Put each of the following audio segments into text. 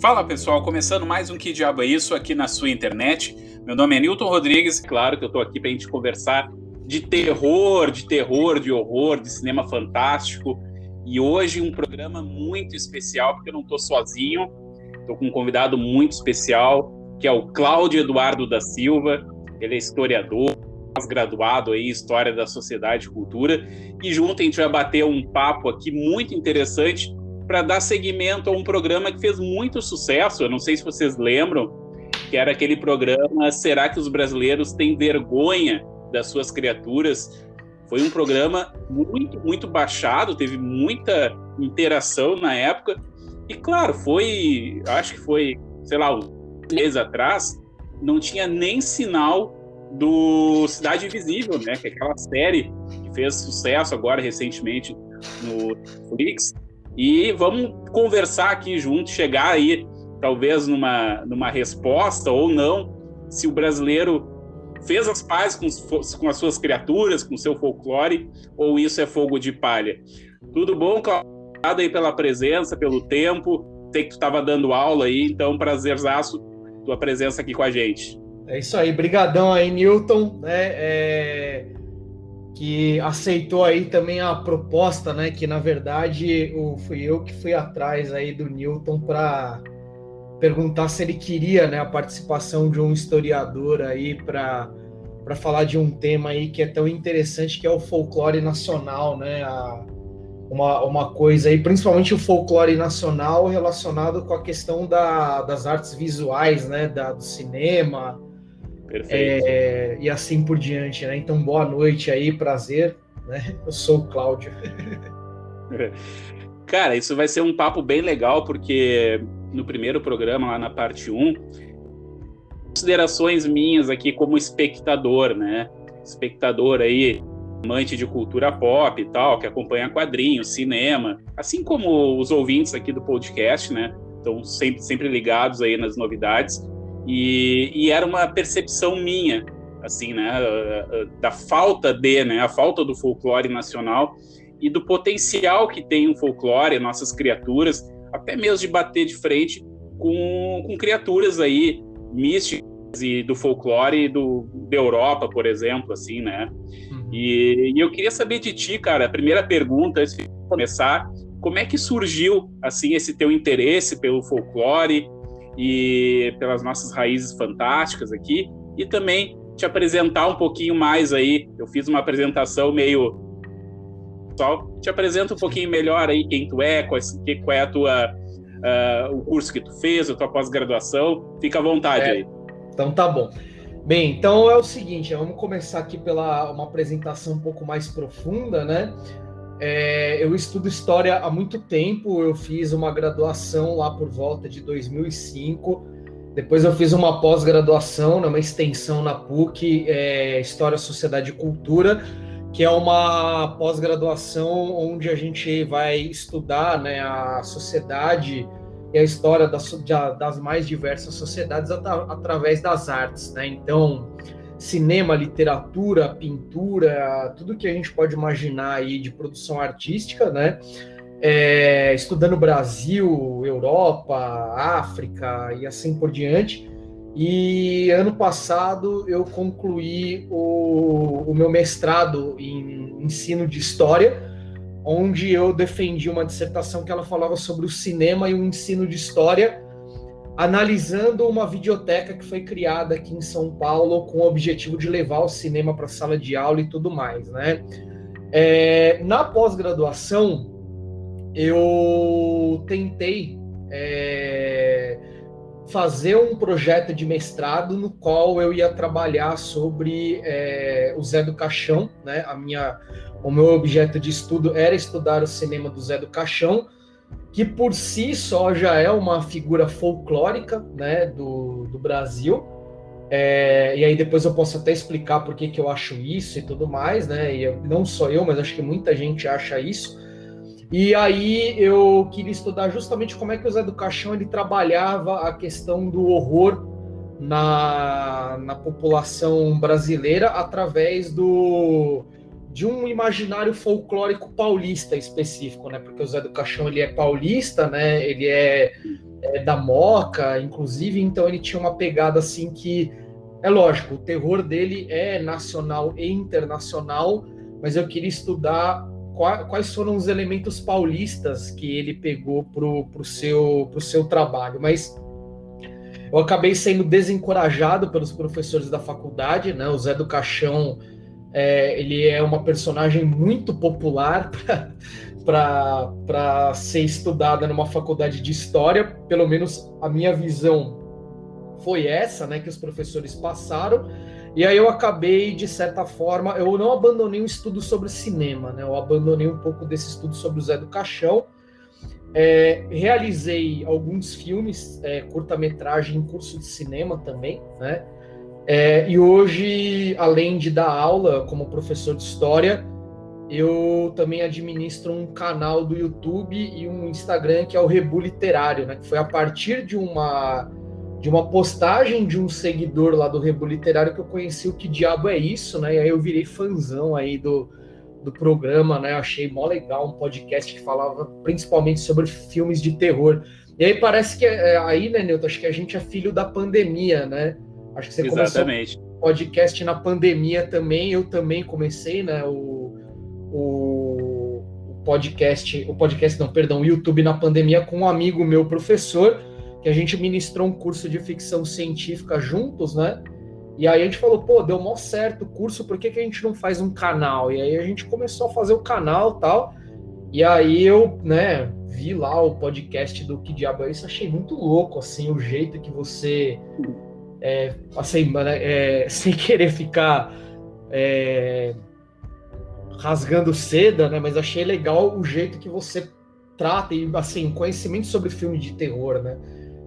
Fala pessoal, começando mais um Que Diabo é Isso aqui na sua internet. Meu nome é Newton Rodrigues, claro que eu estou aqui para a gente conversar de terror, de terror, de horror, de cinema fantástico. E hoje um programa muito especial, porque eu não estou sozinho, estou com um convidado muito especial, que é o Cláudio Eduardo da Silva. Ele é historiador, graduado aí em História da Sociedade e Cultura. E junto a gente vai bater um papo aqui muito interessante para dar seguimento a um programa que fez muito sucesso. Eu não sei se vocês lembram, que era aquele programa Será que os brasileiros têm vergonha das suas criaturas? Foi um programa muito, muito baixado, teve muita interação na época. E claro, foi, acho que foi, sei lá, um mês atrás, não tinha nem sinal do Cidade Invisível, né? Que é aquela série que fez sucesso agora recentemente no Netflix. E vamos conversar aqui junto, chegar aí talvez numa, numa resposta ou não, se o brasileiro fez as pazes com, com as suas criaturas, com seu folclore, ou isso é fogo de palha. Tudo bom, Cláudio? Obrigado aí pela presença, pelo tempo. Sei que tu estava dando aula aí, então prazerzaço tua presença aqui com a gente. É isso aí, brigadão aí, Newton, né? É que aceitou aí também a proposta, né? Que na verdade o, fui eu que fui atrás aí do Newton para perguntar se ele queria, né, a participação de um historiador aí para para falar de um tema aí que é tão interessante que é o folclore nacional, né? A, uma, uma coisa aí, principalmente o folclore nacional relacionado com a questão da, das artes visuais, né? Da, do cinema, Perfeito. É, e assim por diante, né? Então, boa noite aí, prazer. Né? Eu sou o Cláudio. Cara, isso vai ser um papo bem legal, porque no primeiro programa, lá na parte 1, considerações minhas aqui como espectador, né? Espectador aí, amante de cultura pop e tal, que acompanha quadrinhos, cinema, assim como os ouvintes aqui do podcast, né? Estão sempre, sempre ligados aí nas novidades. E, e era uma percepção minha, assim, né, da falta de, né, a falta do folclore nacional e do potencial que tem o folclore, nossas criaturas, até mesmo de bater de frente com, com criaturas aí místicas e do folclore do, da Europa, por exemplo, assim, né? Uhum. E, e, eu queria saber de ti, cara, a primeira pergunta, antes de começar, como é que surgiu, assim, esse teu interesse pelo folclore, e pelas nossas raízes fantásticas aqui e também te apresentar um pouquinho mais aí. Eu fiz uma apresentação meio só te apresenta um pouquinho melhor aí quem tu é, qual, qual é a tua uh, o curso que tu fez, a tua pós-graduação. Fica à vontade é, aí. Então tá bom. Bem, então é o seguinte, vamos começar aqui pela uma apresentação um pouco mais profunda, né? É, eu estudo história há muito tempo. Eu fiz uma graduação lá por volta de 2005. Depois eu fiz uma pós-graduação, né, uma extensão na PUC, é, História, Sociedade e Cultura, que é uma pós-graduação onde a gente vai estudar né, a sociedade e a história das, das mais diversas sociedades através das artes. Né? Então, cinema, literatura, pintura, tudo que a gente pode imaginar aí de produção artística, né? É, estudando Brasil, Europa, África e assim por diante. E ano passado eu concluí o, o meu mestrado em ensino de história, onde eu defendi uma dissertação que ela falava sobre o cinema e o ensino de história analisando uma videoteca que foi criada aqui em São Paulo com o objetivo de levar o cinema para a sala de aula e tudo mais, né? É, na pós-graduação, eu tentei é, fazer um projeto de mestrado no qual eu ia trabalhar sobre é, o Zé do Caixão, né? A minha, o meu objeto de estudo era estudar o cinema do Zé do Caixão, que por si só já é uma figura folclórica né, do, do Brasil. É, e aí depois eu posso até explicar por que, que eu acho isso e tudo mais, né? E eu, não só eu, mas acho que muita gente acha isso. E aí eu queria estudar justamente como é que o Zé do Caixão ele trabalhava a questão do horror na, na população brasileira através do de um imaginário folclórico paulista específico, né? Porque o Zé do Caixão ele é paulista, né? Ele é é, da Moca, inclusive, então ele tinha uma pegada assim que é lógico, o terror dele é nacional e internacional, mas eu queria estudar quais foram os elementos paulistas que ele pegou para o seu, pro seu trabalho. Mas eu acabei sendo desencorajado pelos professores da faculdade, né? O Zé do Caixão, é, ele é uma personagem muito popular para ser estudada numa faculdade de história, pelo menos a minha visão foi essa, né, que os professores passaram. E aí eu acabei, de certa forma, eu não abandonei o estudo sobre cinema, né? Eu abandonei um pouco desse estudo sobre o Zé do Caixão. É, realizei alguns filmes, é, curta-metragem em curso de cinema também, né? É, e hoje, além de dar aula como professor de história, eu também administro um canal do YouTube e um Instagram que é o Rebu Literário, né? Que foi a partir de uma de uma postagem de um seguidor lá do Rebu Literário que eu conheci o que diabo é isso, né? E aí eu virei fãzão aí do, do programa, né? achei mó legal um podcast que falava principalmente sobre filmes de terror. E aí parece que é, aí, né, Nilton, acho que a gente é filho da pandemia, né? Acho que você Exatamente. começou podcast na pandemia também, eu também comecei, né? O, o, o podcast, o podcast não, perdão, o YouTube na pandemia com um amigo meu professor que a gente ministrou um curso de ficção científica juntos, né? E aí a gente falou, pô, deu mó certo o curso, por que, que a gente não faz um canal? E aí a gente começou a fazer o canal tal. E aí eu, né, vi lá o podcast do Que Diabo é Isso, achei muito louco, assim, o jeito que você, é, assim, é, sem querer ficar é, rasgando seda, né, mas achei legal o jeito que você trata e, assim, conhecimento sobre filme de terror, né?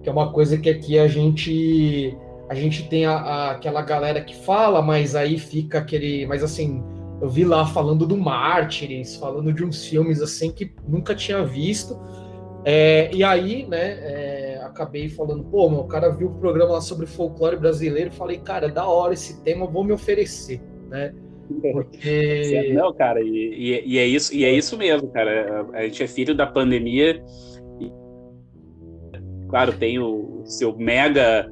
que é uma coisa que aqui a gente a gente tem a, a, aquela galera que fala, mas aí fica aquele, mas assim, eu vi lá falando do Mártires, falando de uns filmes assim que nunca tinha visto. É, e aí, né, é, acabei falando, pô, meu, o cara viu o programa lá sobre folclore brasileiro, falei, cara, da hora esse tema, vou me oferecer, né? Porque... Não, cara, e, e, e, é isso, e é isso mesmo, cara. A gente é filho da pandemia claro, tem o seu mega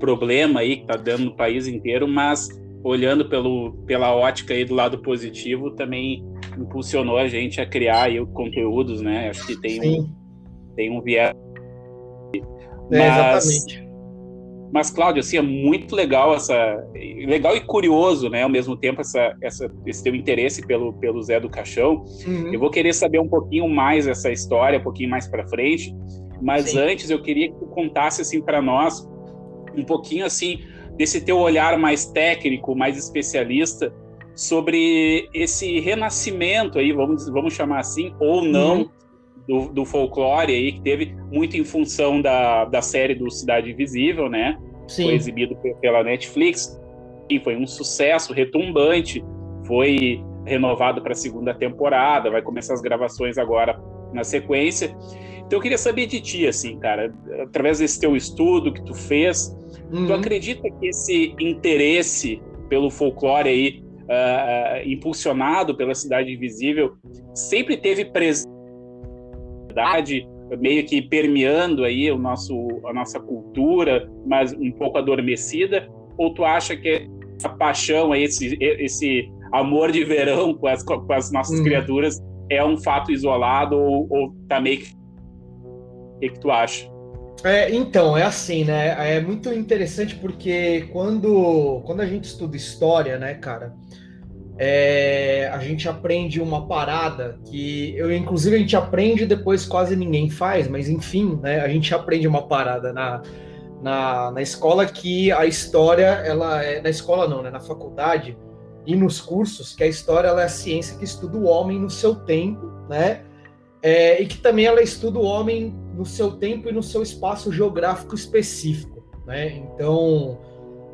problema aí que está dando no país inteiro, mas olhando pelo, pela ótica aí do lado positivo, também impulsionou a gente a criar aí conteúdos, né? Acho que tem um, tem um viés. Mas, é, exatamente. Mas, Cláudio, assim, é muito legal essa. Legal e curioso, né? Ao mesmo tempo, essa, essa, esse teu interesse pelo, pelo Zé do Caixão. Uhum. Eu vou querer saber um pouquinho mais essa história, um pouquinho mais para frente. Mas Sim. antes eu queria que tu contasse assim para nós um pouquinho assim desse teu olhar mais técnico, mais especialista sobre esse renascimento aí, vamos, vamos chamar assim, ou não, uhum. Do, do, folclore aí, que teve muito em função da, da série do Cidade Invisível, né? Sim. Foi exibido pela Netflix e foi um sucesso retumbante, foi renovado para a segunda temporada, vai começar as gravações agora na sequência. Então eu queria saber de ti, assim, cara, através desse teu estudo que tu fez, uhum. tu acredita que esse interesse pelo folclore aí, uh, impulsionado pela Cidade Invisível, sempre teve presente, meio que permeando aí o nosso, a nossa cultura, mas um pouco adormecida? Ou tu acha que a paixão, esse, esse amor de verão com as, com as nossas uhum. criaturas é um fato isolado ou, ou tá meio que que, que tu acha? É, então, é assim, né? É muito interessante porque quando, quando a gente estuda história, né, cara, é, a gente aprende uma parada que eu, inclusive, a gente aprende depois quase ninguém faz, mas enfim, né? A gente aprende uma parada na, na, na escola que a história, ela é. Na escola não, né? Na faculdade e nos cursos, que a história ela é a ciência que estuda o homem no seu tempo, né? É, e que também ela estuda o homem no seu tempo e no seu espaço geográfico específico. Né? Então,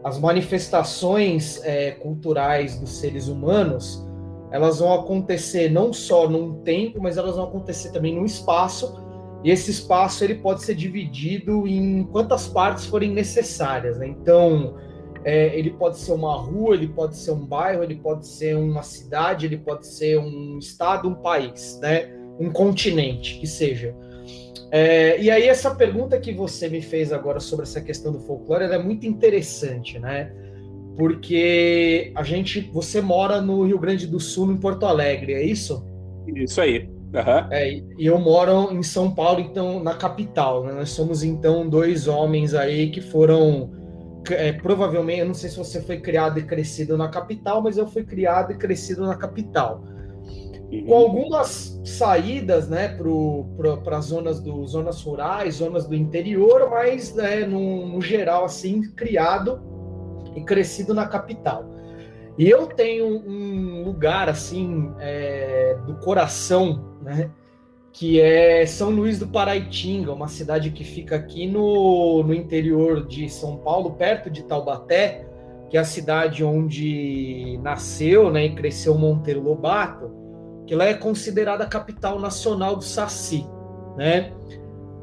as manifestações é, culturais dos seres humanos elas vão acontecer não só num tempo, mas elas vão acontecer também num espaço. E esse espaço ele pode ser dividido em quantas partes forem necessárias. Né? Então, é, ele pode ser uma rua, ele pode ser um bairro, ele pode ser uma cidade, ele pode ser um estado, um país, né? um continente, que seja. É, e aí, essa pergunta que você me fez agora sobre essa questão do folclore é muito interessante, né? Porque a gente, você mora no Rio Grande do Sul, em Porto Alegre, é isso? Isso aí. Uhum. É, e eu moro em São Paulo, então, na capital. Né? Nós somos, então, dois homens aí que foram. É, provavelmente, eu não sei se você foi criado e crescido na capital, mas eu fui criado e crescido na capital. Uhum. Com algumas saídas né, para as zonas, do, zonas rurais, zonas do interior, mas né, no, no geral, assim, criado e crescido na capital. E eu tenho um lugar assim é, do coração, né? Que é São Luís do Paraitinga, uma cidade que fica aqui no, no interior de São Paulo, perto de Taubaté, que é a cidade onde nasceu né, e cresceu Monteiro Lobato, que lá é considerada a capital nacional do Saci, né?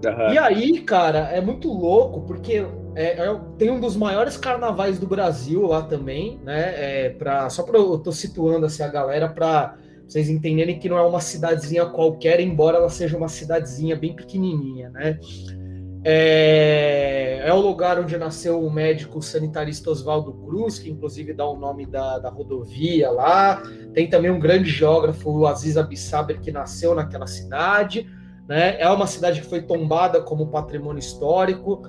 Uhum. E aí, cara, é muito louco, porque é, é, tem um dos maiores carnavais do Brasil lá também, né? É, pra, só para eu tô situando assim, a galera para vocês entenderem que não é uma cidadezinha qualquer, embora ela seja uma cidadezinha bem pequenininha, né? É, é o lugar onde nasceu o médico sanitarista Oswaldo Cruz, que inclusive dá o nome da, da rodovia lá. Tem também um grande geógrafo, o Aziz Abissaber, que nasceu naquela cidade. Né? É uma cidade que foi tombada como patrimônio histórico.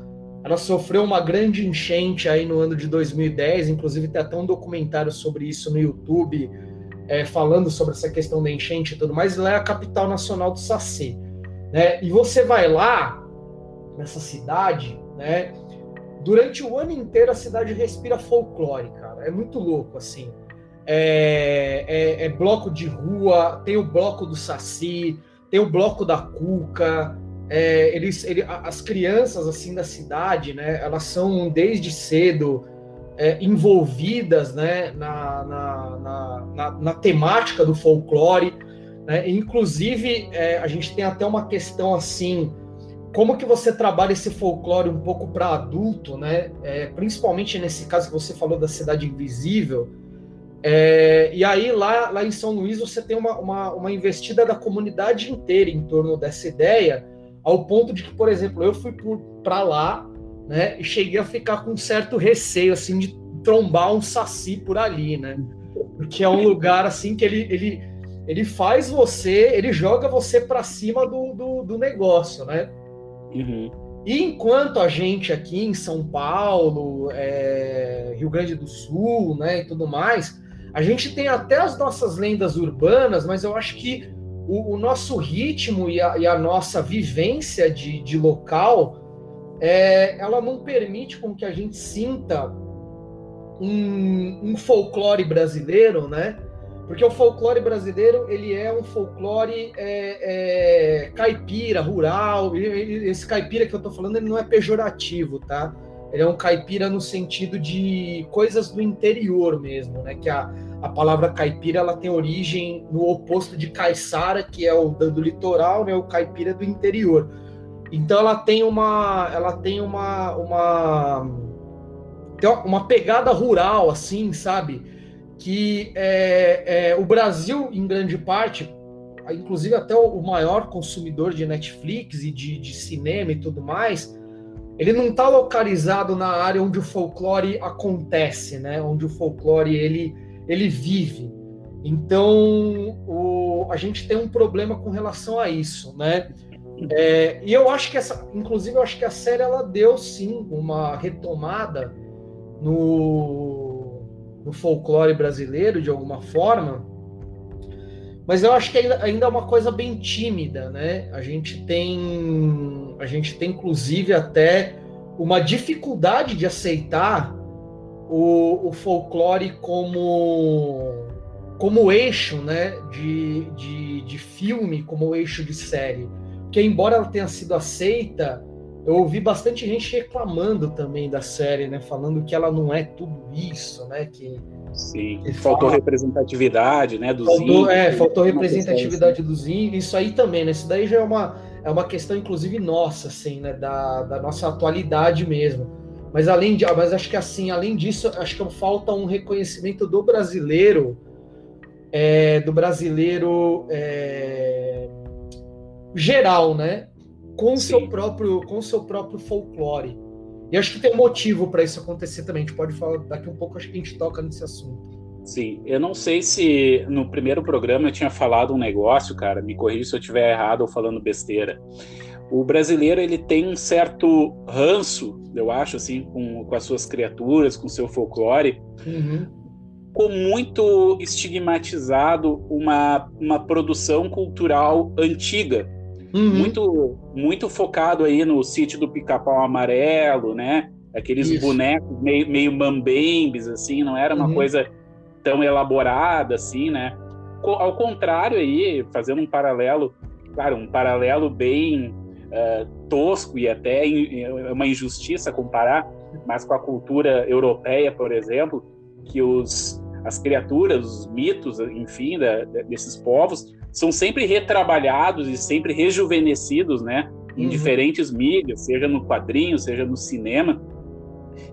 Ela sofreu uma grande enchente aí no ano de 2010, inclusive tem até um documentário sobre isso no YouTube, é, falando sobre essa questão da enchente e tudo mais. Ela é a capital nacional do Saci. Né? E você vai lá, nessa cidade, né? Durante o ano inteiro a cidade respira folclore, cara. É muito louco, assim. É, é, é bloco de rua, tem o bloco do Saci, tem o bloco da Cuca, é, eles, ele, as crianças assim da cidade, né, elas são desde cedo é, envolvidas né, na, na, na, na, na temática do folclore. Né? Inclusive, é, a gente tem até uma questão assim, como que você trabalha esse folclore um pouco para adulto, né? É, principalmente nesse caso que você falou da cidade invisível. É, e aí, lá, lá em São Luís, você tem uma, uma, uma investida da comunidade inteira em torno dessa ideia, ao ponto de que, por exemplo, eu fui para lá, né, e cheguei a ficar com um certo receio, assim, de trombar um saci por ali, né? Porque é um lugar, assim, que ele, ele, ele faz você, ele joga você para cima do, do, do, negócio, né? Uhum. E enquanto a gente aqui em São Paulo, é, Rio Grande do Sul, né, e tudo mais, a gente tem até as nossas lendas urbanas, mas eu acho que o, o nosso ritmo e a, e a nossa vivência de, de local, é, ela não permite com que a gente sinta um, um, folclore brasileiro, né? Porque o folclore brasileiro ele é um folclore é, é, caipira, rural. Esse caipira que eu estou falando ele não é pejorativo, tá? Ele é um caipira no sentido de coisas do interior mesmo, né? Que a, a palavra caipira ela tem origem no oposto de caiçara, que é o do litoral, né? O caipira do interior. Então ela tem uma, ela tem uma, uma, uma pegada rural, assim, sabe? Que é, é, o Brasil, em grande parte, inclusive até o maior consumidor de Netflix e de, de cinema e tudo mais, ele não está localizado na área onde o folclore acontece, né? Onde o folclore ele ele vive. Então, o, a gente tem um problema com relação a isso, né? É, e eu acho que essa, inclusive, eu acho que a série ela deu sim uma retomada no, no folclore brasileiro de alguma forma, mas eu acho que ainda, ainda é uma coisa bem tímida, né? A gente tem, a gente tem inclusive até uma dificuldade de aceitar o, o folclore como como eixo né, de, de, de filme, como eixo de série. Porque, embora ela tenha sido aceita, eu ouvi bastante gente reclamando também da série, né? Falando que ela não é tudo isso, né? Que, Sim, que faltou fala... representatividade, né? Dos faltou, índios, é, faltou representatividade dos índios. Isso aí também, né? Isso daí já é uma, é uma questão, inclusive, nossa, assim, né? Da, da nossa atualidade mesmo mas além de, mas acho que assim, além disso, acho que falta um reconhecimento do brasileiro, é, do brasileiro é, geral, né? Com seu próprio com seu próprio folclore. E acho que tem um motivo para isso acontecer também. A gente pode falar daqui um pouco, acho que a gente toca nesse assunto. Sim, eu não sei se no primeiro programa eu tinha falado um negócio, cara, me corrija se eu estiver errado ou falando besteira. O brasileiro ele tem um certo ranço, eu acho, assim, com, com as suas criaturas, com o seu folclore, uhum. com muito estigmatizado uma, uma produção cultural antiga, uhum. muito muito focado aí no sítio do Pica-Pau Amarelo, né? Aqueles Isso. bonecos meio, meio mambembes, assim, não era uma uhum. coisa tão elaborada assim, né? Ao contrário aí, fazendo um paralelo, claro, um paralelo bem uh, tosco e até é uma injustiça comparar, mas com a cultura europeia, por exemplo, que os as criaturas, os mitos, enfim, da, desses povos são sempre retrabalhados e sempre rejuvenescidos, né? Em uhum. diferentes mídias, seja no quadrinho, seja no cinema.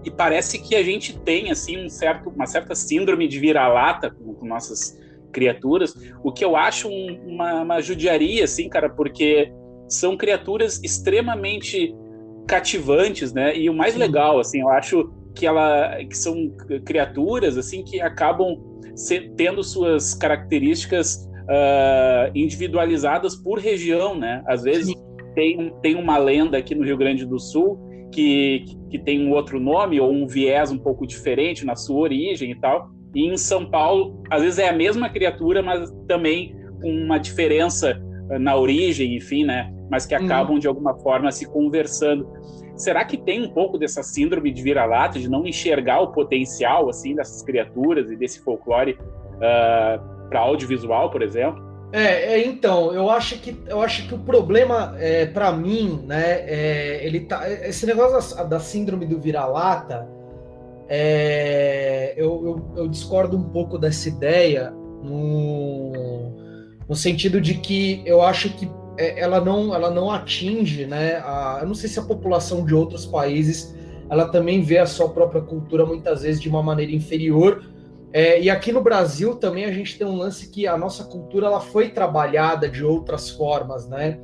E parece que a gente tem assim um certo, uma certa síndrome de vira-lata com, com, nossas criaturas, o que eu acho um, uma, uma judiaria, assim, cara, porque são criaturas extremamente cativantes, né? E o mais Sim. legal, assim, eu acho que ela que são criaturas assim que acabam tendo suas características uh, individualizadas por região, né? Às vezes tem, tem uma lenda aqui no Rio Grande do Sul que, que tem um outro nome ou um viés um pouco diferente na sua origem e tal. E em São Paulo, às vezes é a mesma criatura, mas também com uma diferença ah, na origem, enfim, né? Mas que uhum. acabam de alguma forma se conversando. Será que tem um pouco dessa síndrome de vira-lata, de não enxergar o potencial assim dessas criaturas e desse folclore uh, para audiovisual, por exemplo? É, é, então, eu acho que eu acho que o problema, é, para mim, né, é, ele tá, esse negócio da, da síndrome do vira-lata, é, eu, eu, eu, discordo um pouco dessa ideia no, no sentido de que eu acho que é, ela não, ela não atinge, né, a, eu não sei se a população de outros países ela também vê a sua própria cultura muitas vezes de uma maneira inferior é, e aqui no Brasil também a gente tem um lance que a nossa cultura ela foi trabalhada de outras formas, né?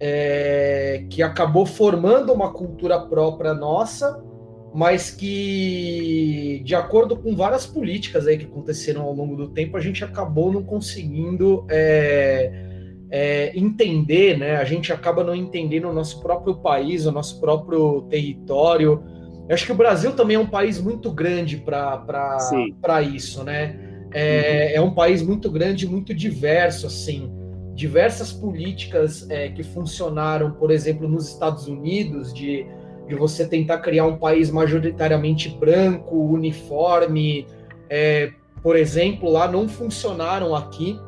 É, que acabou formando uma cultura própria nossa, mas que, de acordo com várias políticas aí que aconteceram ao longo do tempo, a gente acabou não conseguindo é, é, entender, né? A gente acaba não entendendo o nosso próprio país, o nosso próprio território. Eu acho que o Brasil também é um país muito grande para isso, né? É, uhum. é, um país muito grande, muito diverso, assim. Diversas políticas é, que funcionaram, por exemplo, nos Estados Unidos, de, de você tentar criar um país majoritariamente branco, uniforme, é, por exemplo, lá não funcionaram aqui,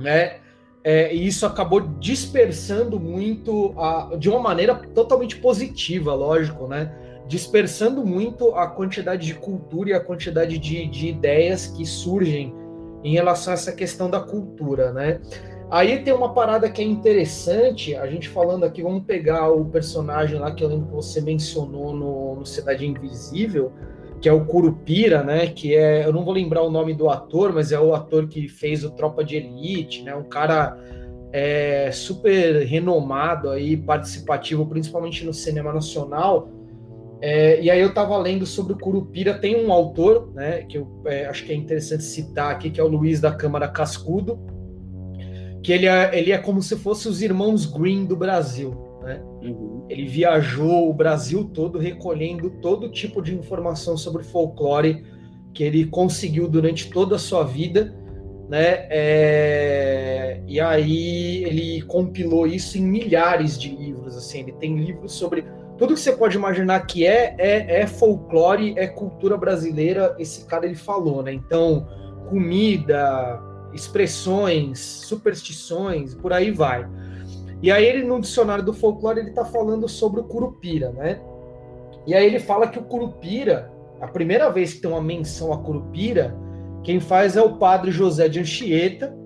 né? É, e isso acabou dispersando muito, a, de uma maneira totalmente positiva, lógico, né? dispersando muito a quantidade de cultura e a quantidade de, de ideias que surgem em relação a essa questão da cultura, né? Aí tem uma parada que é interessante, a gente falando aqui, vamos pegar o personagem lá que eu lembro que você mencionou no, no Cidade Invisível, que é o Curupira, né? Que é, eu não vou lembrar o nome do ator, mas é o ator que fez o Tropa de Elite, né? Um cara é, super renomado aí, participativo, principalmente no cinema nacional. É, e aí eu estava lendo sobre o Curupira, tem um autor, né, que eu é, acho que é interessante citar aqui, que é o Luiz da Câmara Cascudo, que ele é, ele é como se fosse os irmãos Green do Brasil. Né? Uhum. Ele viajou o Brasil todo recolhendo todo tipo de informação sobre folclore que ele conseguiu durante toda a sua vida, né? É... E aí ele compilou isso em milhares de livros, assim. Ele tem livros sobre tudo que você pode imaginar que é, é, é folclore, é cultura brasileira, esse cara ele falou, né? Então, comida, expressões, superstições, por aí vai. E aí ele no dicionário do folclore ele está falando sobre o curupira, né? E aí ele fala que o curupira, a primeira vez que tem uma menção a curupira, quem faz é o padre José de Anchieta,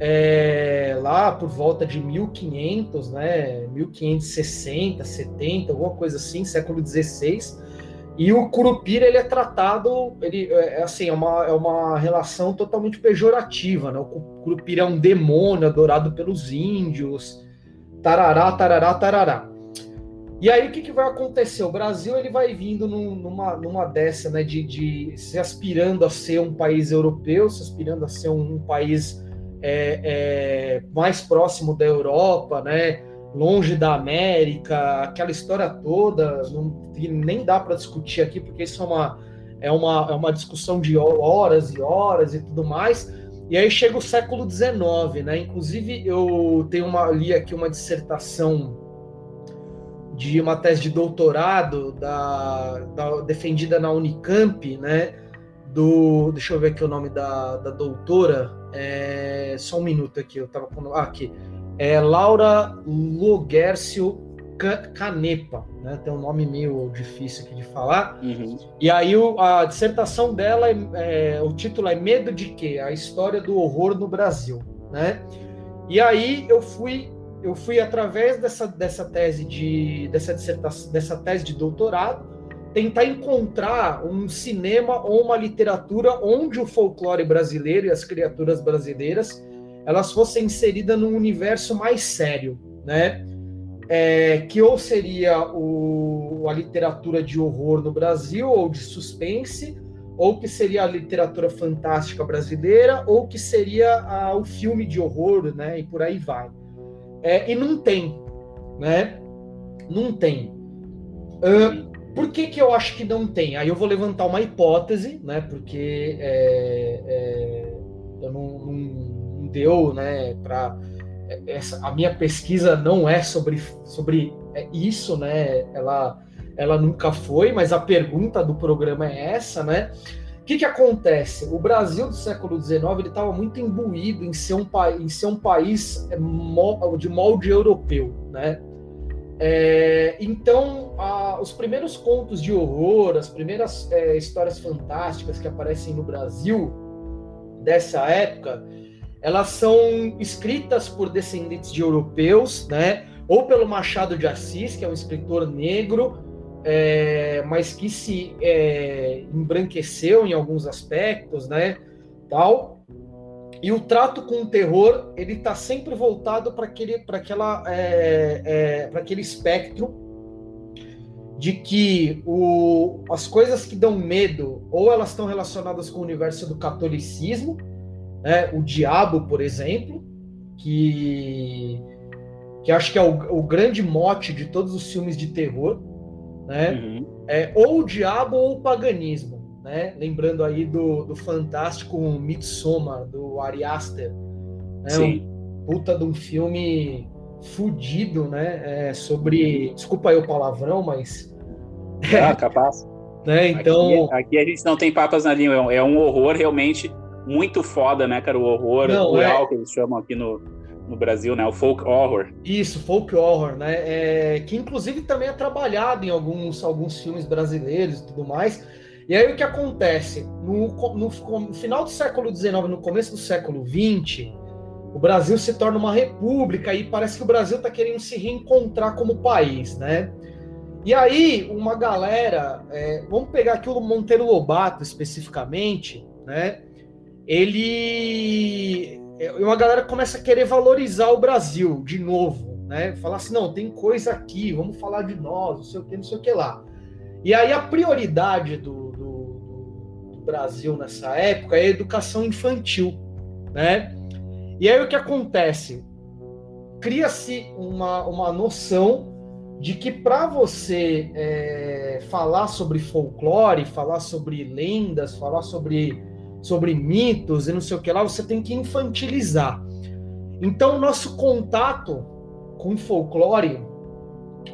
é, lá por volta de 1500, né, 1560, 70, alguma coisa assim, século 16. E o Curupira ele é tratado, ele é, é assim, é uma, é uma relação totalmente pejorativa, né? O Curupira é um demônio adorado pelos índios, tarará, tarará, tarará. E aí o que, que vai acontecer? O Brasil ele vai vindo num, numa, numa dessa, né, de, de se aspirando a ser um país europeu, se aspirando a ser um, um país é, é, mais próximo da Europa, né, longe da América, aquela história toda, não, nem dá para discutir aqui, porque isso é uma, é, uma, é uma discussão de horas e horas e tudo mais. E aí chega o século XIX, né? Inclusive, eu tenho uma, li aqui uma dissertação de uma tese de doutorado da, da, defendida na Unicamp, né? Do, deixa eu ver aqui o nome da, da doutora. É, só um minuto aqui, eu tava com. Ah, aqui. É Laura Logercio Canepa, né? Tem um nome meio difícil aqui de falar. Uhum. E aí o, a dissertação dela, é, é, o título é Medo de quê? A história do horror no Brasil, né? E aí eu fui eu fui através dessa, dessa tese de dessa dissertação, dessa tese de doutorado tentar encontrar um cinema ou uma literatura onde o folclore brasileiro e as criaturas brasileiras elas fossem inseridas num universo mais sério, né? É, que ou seria o, a literatura de horror no Brasil ou de suspense, ou que seria a literatura fantástica brasileira, ou que seria a, o filme de horror, né? E por aí vai. É, e não tem, né? Não tem. Uh, por que, que eu acho que não tem? Aí eu vou levantar uma hipótese, né? Porque é, é, eu não, não, não, deu, né? Para essa a minha pesquisa não é sobre, sobre isso, né? Ela, ela nunca foi, mas a pergunta do programa é essa, né? que, que acontece? O Brasil do século XIX ele estava muito imbuído em ser um, em ser um país é, de molde europeu, né? É, então, a, os primeiros contos de horror, as primeiras é, histórias fantásticas que aparecem no Brasil dessa época, elas são escritas por descendentes de europeus, né? Ou pelo Machado de Assis, que é um escritor negro, é, mas que se é, embranqueceu em alguns aspectos, né? Tal. E o trato com o terror ele está sempre voltado para aquele, para aquela, é, é para aquele espectro de que o, as coisas que dão medo ou elas estão relacionadas com o universo do catolicismo, né? O diabo, por exemplo, que que acho que é o, o grande mote de todos os filmes de terror né? Uhum. É, ou o diabo ou o paganismo, né? Lembrando aí do, do fantástico Midsommar, do Ari Aster, né? Sim. Um puta de um filme fudido, né? É, sobre, desculpa aí o palavrão, mas... Ah, capaz. né? Então... Aqui, aqui, a gente não tem papas na língua, é um horror realmente muito foda, né, cara? O horror não, rural é... que eles chamam aqui no, no Brasil, né? O folk horror. Isso, folk horror, né? É, que inclusive também é trabalhado em alguns, alguns filmes brasileiros e tudo mais. E aí o que acontece? No, no, no final do século XIX, no começo do século XX, o Brasil se torna uma república e parece que o Brasil está querendo se reencontrar como país, né? E aí, uma galera, é, vamos pegar aqui o Monteiro Lobato especificamente, né? Ele é, uma galera começa a querer valorizar o Brasil de novo, né? Falar assim, não, tem coisa aqui, vamos falar de nós, não sei o que, não sei o que lá. E aí a prioridade do, do, do Brasil nessa época é a educação infantil, né? E aí o que acontece? Cria-se uma, uma noção de que para você é, falar sobre folclore, falar sobre lendas, falar sobre sobre mitos e não sei o que lá, você tem que infantilizar. Então, o nosso contato com o folclore,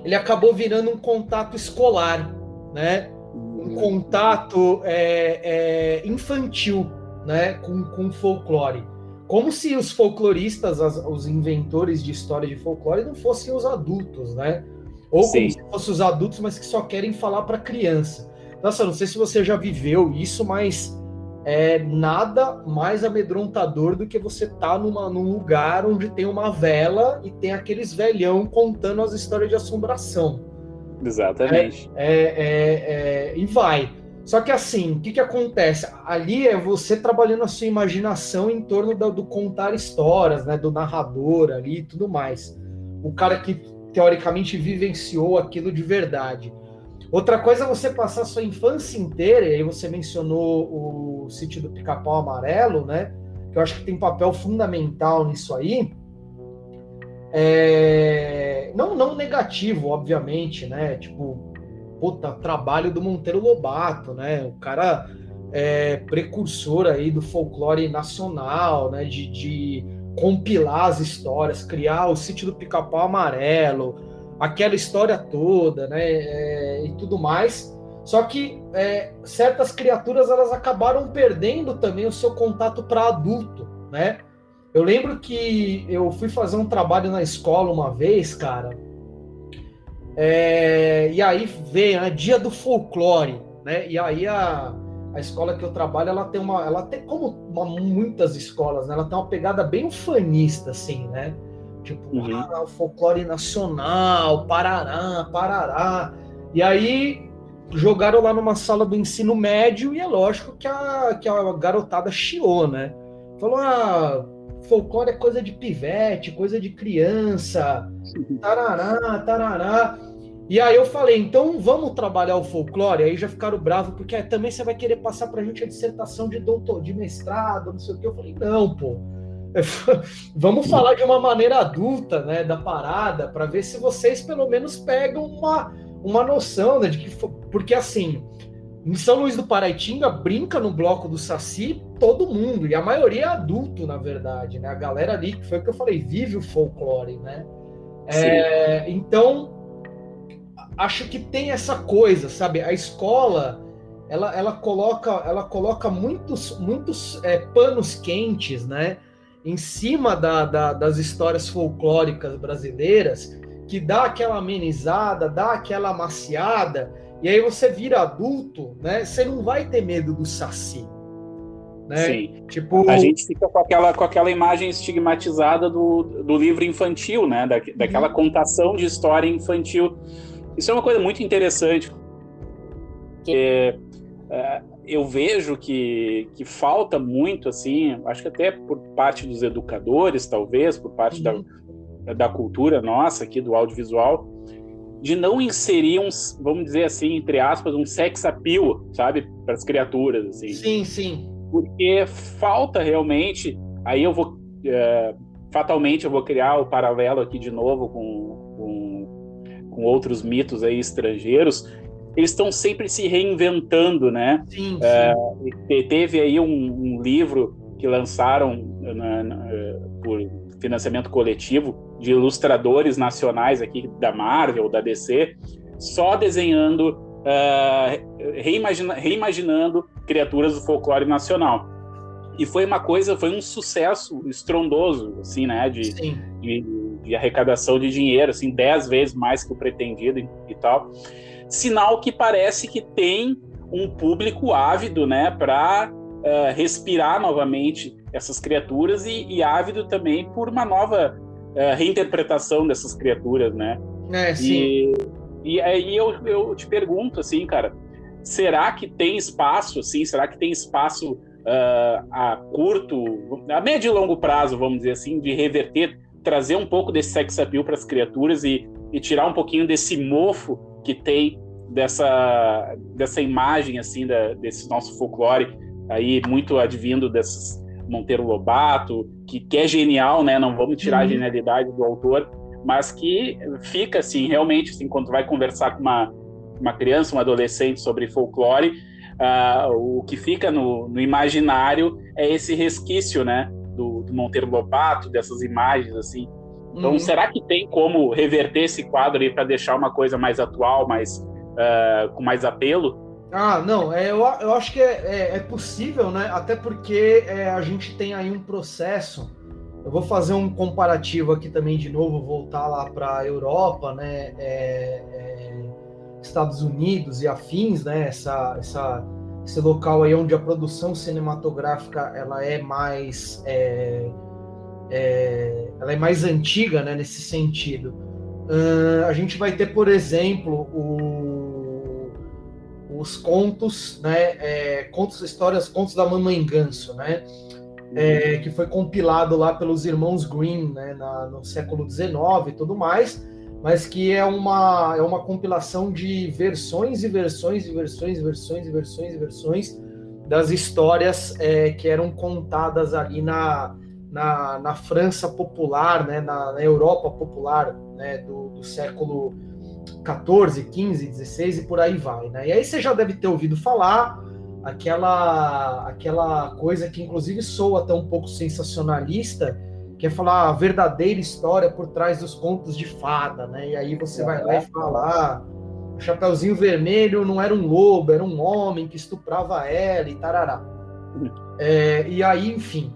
ele acabou virando um contato escolar, né? Um contato é, é, infantil, né? Com, com folclore. Como se os folcloristas, as, os inventores de história de folclore, não fossem os adultos, né? Ou Sim. como se fossem os adultos, mas que só querem falar para criança. Nossa, não sei se você já viveu isso, mas é nada mais amedrontador do que você estar tá numa, num lugar onde tem uma vela e tem aqueles velhão contando as histórias de assombração. Exatamente. É, é, é, é, e vai. Só que assim, o que, que acontece? Ali é você trabalhando a sua imaginação em torno do, do contar histórias, né, do narrador ali e tudo mais. o cara que teoricamente vivenciou aquilo de verdade. Outra coisa é você passar sua infância inteira, e aí você mencionou o sítio do Pica-Pau Amarelo, né? Que eu acho que tem papel fundamental nisso aí. É... Não, não negativo, obviamente, né? Tipo, puta, trabalho do Monteiro Lobato, né? O cara é precursor aí do folclore nacional, né? De, de compilar as histórias, criar o sítio do Pica-Pau Amarelo, aquela história toda, né? É, e tudo mais. Só que é, certas criaturas elas acabaram perdendo também o seu contato para adulto, né? Eu lembro que eu fui fazer um trabalho na escola uma vez, cara, é, e aí vem né, dia do folclore, né? E aí a, a escola que eu trabalho, ela tem uma, ela tem como uma, muitas escolas, né? Ela tem uma pegada bem ufanista, assim, né? Tipo, uhum. ah, o folclore nacional, Parará, Parará. E aí jogaram lá numa sala do ensino médio e é lógico que a, que a garotada chiou, né? Falou, ah, folclore é coisa de pivete, coisa de criança, tarará, tarará. E aí eu falei, então vamos trabalhar o folclore? Aí já ficaram bravos, porque também você vai querer passar pra gente a dissertação de doutor, de mestrado, não sei o que. Eu falei, não, pô. vamos falar de uma maneira adulta, né, da parada, para ver se vocês pelo menos pegam uma, uma noção, né, de que porque assim, em São Luís do Paraitinga brinca no bloco do Saci todo mundo, e a maioria é adulto, na verdade, né? A galera ali, que foi o que eu falei, vive o folclore, né? É, então, acho que tem essa coisa, sabe? A escola ela, ela coloca ela coloca muitos muitos é, panos quentes, né? Em cima da, da, das histórias folclóricas brasileiras, que dá aquela amenizada, dá aquela amaciada, e aí você vira adulto, né? Você não vai ter medo do saci. Né? Sim. Tipo... A gente fica com aquela, com aquela imagem estigmatizada do, do livro infantil, né? Da, daquela uhum. contação de história infantil. Isso é uma coisa muito interessante, porque é, eu vejo que, que falta muito, assim, acho que até por parte dos educadores, talvez, por parte uhum. da, da cultura nossa aqui, do audiovisual, de não inserir um, vamos dizer assim, entre aspas, um sex appeal, sabe, para as criaturas, assim. Sim, sim. Porque falta realmente, aí eu vou, é, fatalmente eu vou criar o paralelo aqui de novo com, com com outros mitos aí estrangeiros, eles estão sempre se reinventando, né? Sim, é, teve aí um, um, livro que lançaram na, na, por financiamento coletivo de ilustradores nacionais aqui da Marvel, da DC, só desenhando, uh, reimagina, reimaginando criaturas do folclore nacional. E foi uma coisa, foi um sucesso estrondoso, assim, né? De, de, de, arrecadação de dinheiro, assim, dez vezes mais que o pretendido e, e tal. Sinal que parece que tem um público ávido, né, para uh, eh, respirar novamente essas criaturas e, e, ávido também por uma nova uh, reinterpretação dessas criaturas, né? É, sim. E, e aí eu, eu te pergunto, assim, cara, será que tem espaço, assim, será que tem espaço uh, a curto, a médio e longo prazo, vamos dizer assim, de reverter, trazer um pouco desse sex appeal para as criaturas e, e tirar um pouquinho desse mofo que tem dessa, dessa imagem assim da, desse nosso folclore aí muito advindo desses Monteiro Lobato, que, que é genial, né? Não vamos tirar uhum. a genialidade do autor, mas que fica assim, realmente, assim, quando vai conversar com uma, uma criança, um adolescente sobre folclore, uh, o que fica no, no, imaginário é esse resquício, né, do, do, Monteiro Lobato, dessas imagens, assim. Então, uhum. será que tem como reverter esse quadro aí para deixar uma coisa mais atual, mais, uh, com mais apelo? Ah, não, é, eu, eu acho que é, é, é possível, né? Até porque é, a gente tem aí um processo. Eu vou fazer um comparativo aqui também de novo, voltar lá para a Europa, né? É, é Estados Unidos e afins, né? Essa, essa, esse local aí onde a produção cinematográfica ela é mais é, ela é mais antiga, né? Nesse sentido, uh, a gente vai ter, por exemplo, o, os contos, né? É, contos, histórias, contos da Mamãe Ganso, né? é, que foi compilado lá pelos irmãos Green, né, na, no século XIX e tudo mais, mas que é uma, é uma compilação de versões e versões e versões e versões e versões e versões das histórias é, que eram contadas ali na, na, na França popular, né, na, na Europa popular né, do, do século 14, 15, 16 e por aí vai, né? E aí você já deve ter ouvido falar aquela aquela coisa que inclusive soa até um pouco sensacionalista, que é falar a verdadeira história por trás dos contos de fada, né? E aí você vai lá e fala, ah, o Chapeuzinho Vermelho não era um lobo, era um homem que estuprava ela e tarará. É, e aí, enfim,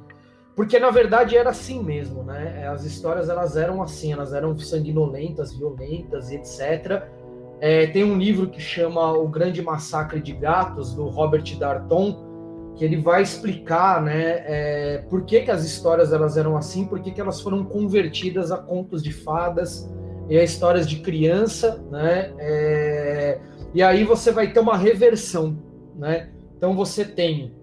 porque na verdade era assim mesmo, né? As histórias elas eram assim, elas eram sanguinolentas, violentas etc. É, tem um livro que chama O Grande Massacre de Gatos, do Robert Darton, que ele vai explicar né, é, por que, que as histórias elas eram assim, por que, que elas foram convertidas a contos de fadas e a histórias de criança, né? É, e aí você vai ter uma reversão, né? Então você tem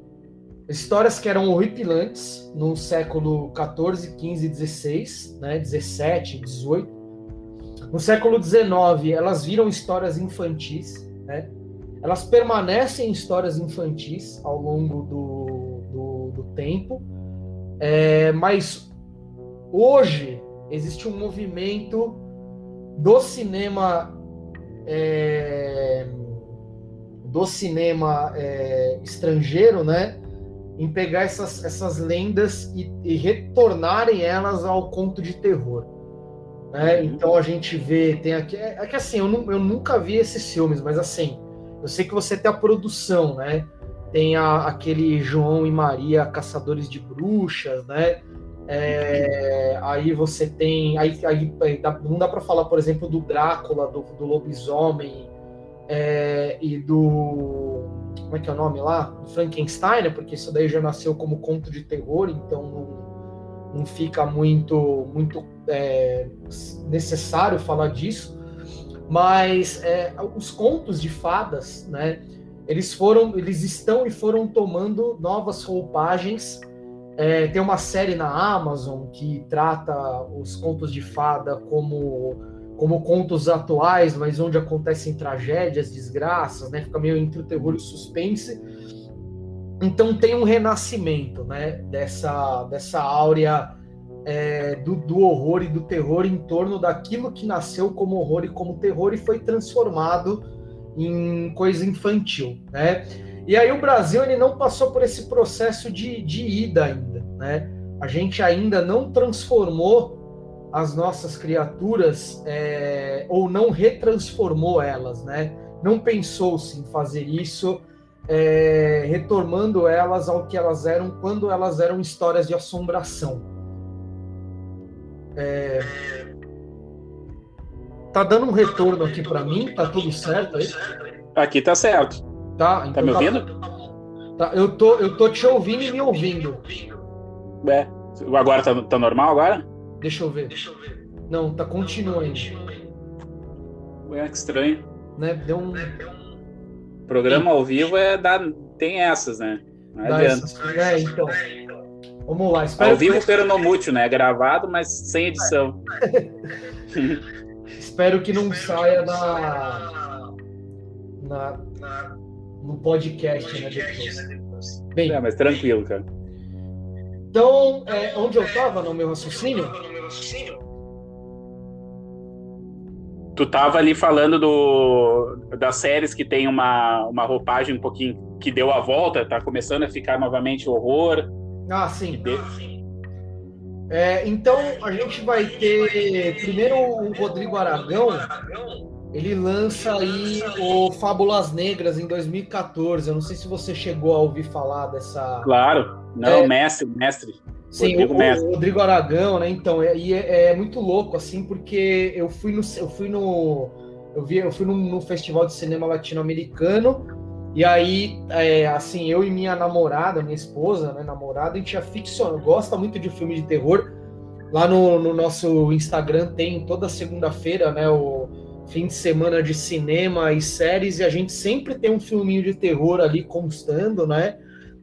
histórias que eram horripilantes no século 14, 15, 16, né, 17, 18. No século 19, elas viram histórias infantis, né? Elas permanecem histórias infantis ao longo do, do, do tempo, é, mas hoje existe um movimento do cinema é, do cinema é, estrangeiro, né? Em pegar essas, essas lendas e, e retornarem elas ao conto de terror. Né? Uhum. Então a gente vê, tem aqui. É, é que assim, eu, eu, nunca vi esses filmes, mas assim, eu sei que você tem a produção, né? Tem a, aquele João e Maria Caçadores de Bruxas, né? É, aí você tem. Aí, aí, aí dá, não dá para falar, por exemplo, do Drácula, do, do lobisomem é, e do como é que é o nome lá? Frankenstein, né? Porque isso daí já nasceu como conto de terror, então não, não fica muito, muito é, necessário falar disso. Mas é, os contos de fadas, né? Eles foram, eles estão e foram tomando novas roupagens. É, tem uma série na Amazon que trata os contos de fada como como contos atuais, mas onde acontecem tragédias, desgraças, né? Fica meio entre o terror e o suspense. Então tem um renascimento, né? Dessa, dessa áurea é, do, do, horror e do terror em torno daquilo que nasceu como horror e como terror e foi transformado em coisa infantil, né? E aí o Brasil ele não passou por esse processo de, de ida ainda, né? A gente ainda não transformou as nossas criaturas é, ou não retransformou elas, né? Não pensou-se em fazer isso, é, retornando elas ao que elas eram quando elas eram histórias de assombração. É... Tá dando um retorno aqui para mim? Tá tudo certo aí? Aqui tá certo. Tá, então tá me tá ouvindo? Tá, eu tô, eu tô te ouvindo e me ouvindo. É. Agora tá, tá normal agora? Deixa eu ver. Deixa eu ver. Não, tá continua ainda. Ué, que estranho. Né? Deu um. Programa ao vivo é da... tem essas, né? Não Dá adianta. Essas... É, então. Vamos lá. Espero ao vivo, que... pero no mútil, né? Gravado, mas sem edição. Espero que não saia na... na... no podcast, né? Depois. Bem, é, mas tranquilo, cara. Então, é, onde eu estava no meu raciocínio? Tu tava ali falando do, das séries que tem uma, uma roupagem um pouquinho que deu a volta, tá começando a ficar novamente horror. Ah, sim. É, então a gente vai ter primeiro o Rodrigo Aragão, ele lança aí o Fábulas Negras em 2014. Eu não sei se você chegou a ouvir falar dessa. Claro, não, é... mestre, mestre. Sim, Rodrigo, o, mestre. Rodrigo Aragão, né? Então, é, e é, é, muito louco, assim, porque eu fui no. Eu fui no. Eu, vi, eu fui no, Festival de Cinema Latino-Americano, e aí, é, assim, eu e minha namorada, minha esposa, né, namorada, a gente ficciona, gosta muito de filme de terror. Lá no, no nosso Instagram tem toda segunda-feira, né, o fim de semana de cinema e séries, e a gente sempre tem um filminho de terror ali constando, né?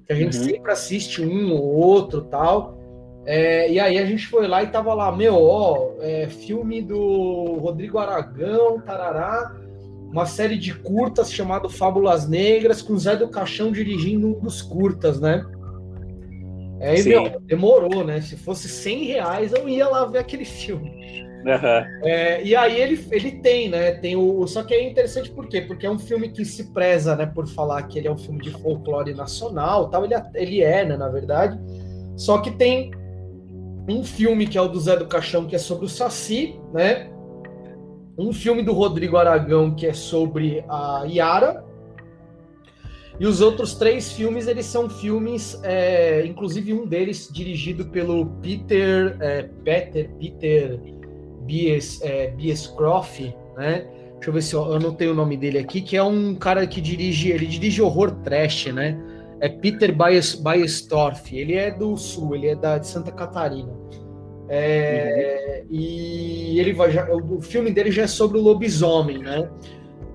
que a gente uhum. sempre assiste um ou outro tal. É, e aí a gente foi lá e tava lá, meu, ó, é, filme do Rodrigo Aragão, tarará, uma série de curtas chamado Fábulas Negras, com o Zé do Caixão dirigindo um dos curtas, né? Aí, Sim. meu, demorou, né? Se fosse 100 reais, eu ia lá ver aquele filme. Uhum. É, e aí ele, ele tem, né? Tem o. Só que é interessante por quê? Porque é um filme que se preza, né? Por falar que ele é um filme de folclore nacional, tal. Ele, ele é, né? Na verdade. Só que tem um filme que é o do Zé do Caixão, que é sobre o Saci, né? Um filme do Rodrigo Aragão, que é sobre a Yara. E os outros três filmes, eles são filmes, é, inclusive um deles dirigido pelo Peter, é, Peter, Peter Bies, é, Biescroft, né? Deixa eu ver se eu, anotei o nome dele aqui, que é um cara que dirige, ele dirige horror trash, né? É Peter Baestorff. Ele é do sul, ele é da, de Santa Catarina. É, uhum. E ele vai já, o filme dele já é sobre o lobisomem, né?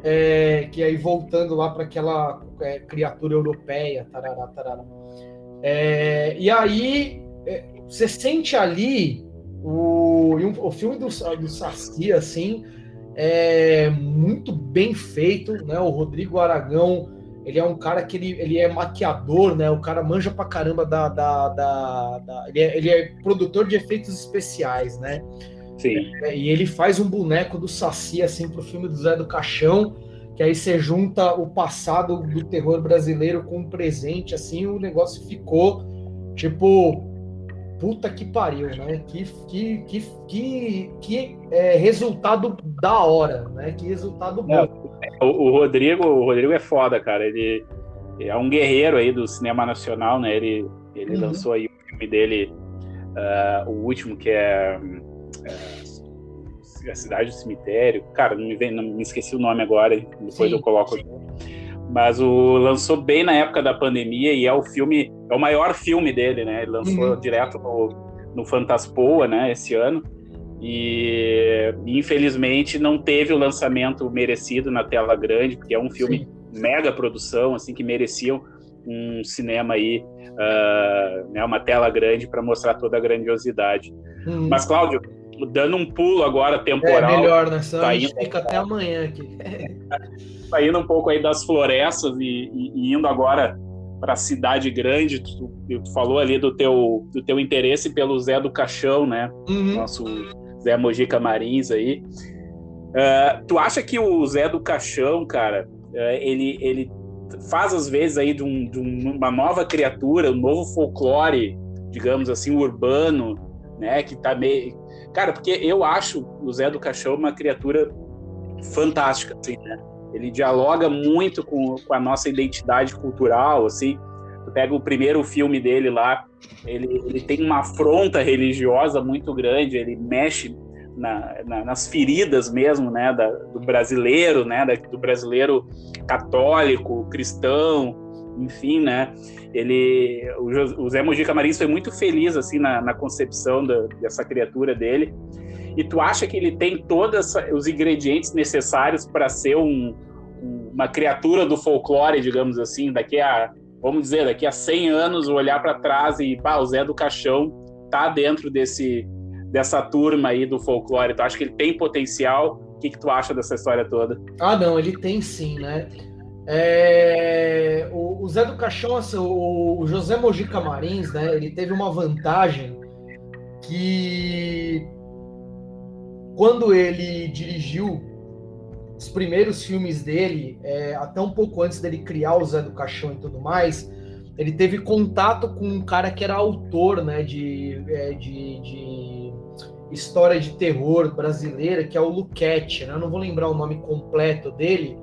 É, que aí voltando lá para aquela é, criatura europeia, tarará, tarará. É, e aí é, você sente ali o, o filme do, do Saci, assim, é muito bem feito, né? O Rodrigo Aragão ele é um cara que ele, ele é maquiador, né? O cara manja pra caramba da. da, da, da ele, é, ele, é, produtor de efeitos especiais, né? Sim. É, e ele faz um boneco do Saci, assim, pro filme do Zé do Caixão, que aí você junta o passado do terror brasileiro com o presente, assim, o negócio ficou, tipo, puta que pariu, né? Que, que, que, que, que é, resultado da hora, né? Que resultado bom. O, o, Rodrigo, o Rodrigo é foda, cara. Ele é um guerreiro aí do cinema nacional, né? Ele, ele uhum. lançou aí o filme dele, uh, o último que é, é, A Cidade do Cemitério. Cara, não me, vem, não me esqueci o nome agora, depois Sim. eu coloco aqui mas o lançou bem na época da pandemia e é o filme, é o maior filme dele, né? Ele lançou uhum. direto no, no Fantaspoa, né, esse ano. E infelizmente não teve o lançamento merecido na tela grande, porque é um filme Sim. mega produção, assim, que mereciam um cinema aí, uh, né, uma tela grande para mostrar toda a grandiosidade. Uhum. Mas, Cláudio, dando um pulo agora temporal. É melhor, né? Senão tá a gente indo, fica até amanhã aqui. Saindo um pouco aí das florestas e, e, e indo agora para a cidade grande, tu, tu, falou ali do teu, do teu interesse pelo Zé do Caixão, né? Uhum. Nosso Zé Mojica Marins aí. Uh, tu acha que o Zé do Caixão, cara, uh, ele, ele faz às vezes aí de, um, de, uma nova criatura, um novo folclore, digamos assim, urbano, né? Que tá meio Cara, porque eu acho o Zé do Caixão uma criatura fantástica, assim, né? Ele dialoga muito com, com a nossa identidade cultural, assim. Pega o primeiro filme dele lá, ele, ele tem uma afronta religiosa muito grande, ele mexe na, na, nas feridas mesmo, né, da, do brasileiro, né, da, do brasileiro católico, cristão, enfim, né? Ele, o, o Zé Mojica Marins foi muito feliz assim na, na concepção da, dessa criatura dele. E tu acha que ele tem todos os ingredientes necessários para ser um, uma criatura do folclore, digamos assim, daqui a, vamos dizer, daqui a 100 anos, olhar para trás e, pá, o Zé do Caixão tá dentro desse dessa turma aí do folclore. Tu acha que ele tem potencial? O que, que tu acha dessa história toda? Ah, não, ele tem sim, né? É, o, o, Zé do Caixão, assim, o, o, José Mojica Marins, né? Ele teve uma vantagem que quando ele dirigiu os primeiros filmes dele, é, até um pouco antes dele criar o Zé do Caixão e tudo mais, ele teve contato com um cara que era autor, né? De, é, de, de história de terror brasileira, que é o Luquete, né? Não vou lembrar o nome completo dele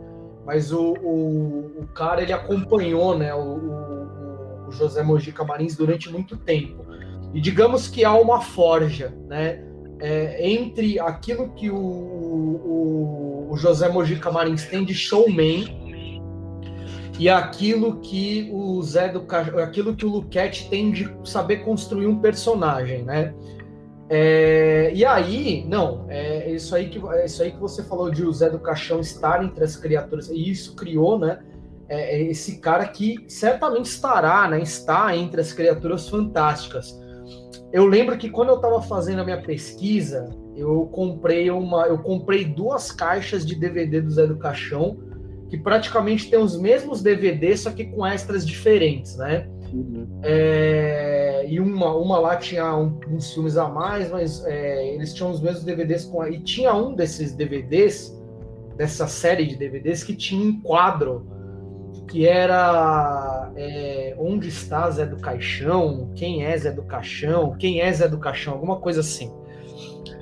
mas o, o, o cara ele acompanhou né, o, o, o, José Mojica Marins durante muito tempo. E digamos que há uma forja né, é, entre aquilo que o, o, o José Mojica Marins tem de showman e aquilo que o Zé do aquilo que o Luquete tem de saber construir um personagem, né? É, e aí, não, é isso aí, que, é isso aí que você falou de o Zé do Caixão estar entre as criaturas, e isso criou, né? é, é esse cara que certamente estará, né, está entre as criaturas fantásticas. Eu lembro que quando eu estava fazendo a minha pesquisa, eu comprei uma, eu comprei duas caixas de DVD do Zé do Caixão, que praticamente tem os mesmos DVDs, só que com extras diferentes, né? Uhum. É, e uma, uma lá tinha um, uns filmes a mais, mas é, eles tinham os mesmos DVDs com. E tinha um desses DVDs, dessa série de DVDs, que tinha um quadro que era é, Onde está Zé do Caixão? Quem é Zé do Caixão? Quem é Zé do Caixão? Alguma coisa assim.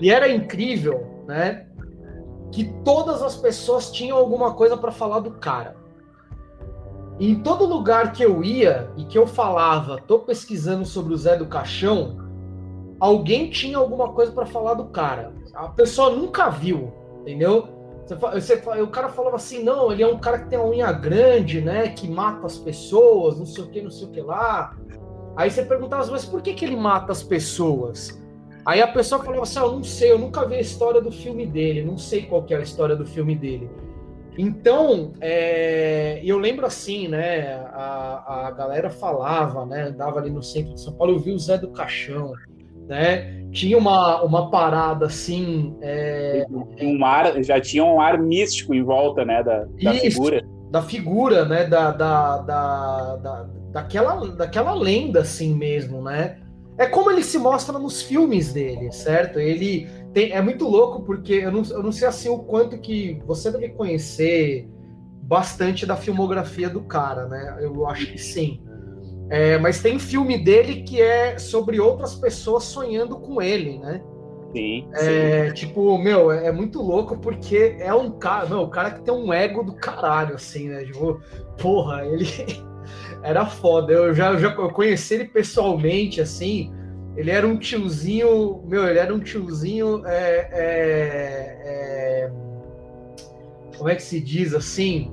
E era incrível, né? Que todas as pessoas tinham alguma coisa para falar do cara. Em todo lugar que eu ia e que eu falava, tô pesquisando sobre o Zé do Caixão, alguém tinha alguma coisa para falar do cara. A pessoa nunca viu, entendeu? Você, você, o cara falava assim, não, ele é um cara que tem a unha grande, né? Que mata as pessoas, não sei o que, não sei o que lá. Aí você perguntava, mas por que, que ele mata as pessoas? Aí a pessoa falava assim, ah, eu não sei, eu nunca vi a história do filme dele, não sei qual que é a história do filme dele. Então, é, eu lembro assim, né? A, a galera falava, né? Andava ali no centro de São Paulo, eu vi o Zé do Caixão, né? Tinha uma, uma parada assim. É, um ar, já tinha um ar místico em volta, né? Da, da isso, figura. Da figura, né? Da, da, da, da, daquela, daquela lenda, assim mesmo, né? É como ele se mostra nos filmes dele, certo? Ele tem, é muito louco porque eu não, eu não sei assim o quanto que você deve conhecer bastante da filmografia do cara, né? Eu acho que sim. É, mas tem filme dele que é sobre outras pessoas sonhando com ele, né? Sim. É, sim. Tipo, meu, é, é muito louco porque é um cara, meu, o cara que tem um ego do caralho, assim, né? Tipo, porra, ele era foda. Eu já, eu já conheci ele pessoalmente, assim. Ele era um tiozinho, meu, ele era um tiozinho. É, é, é, como é que se diz assim?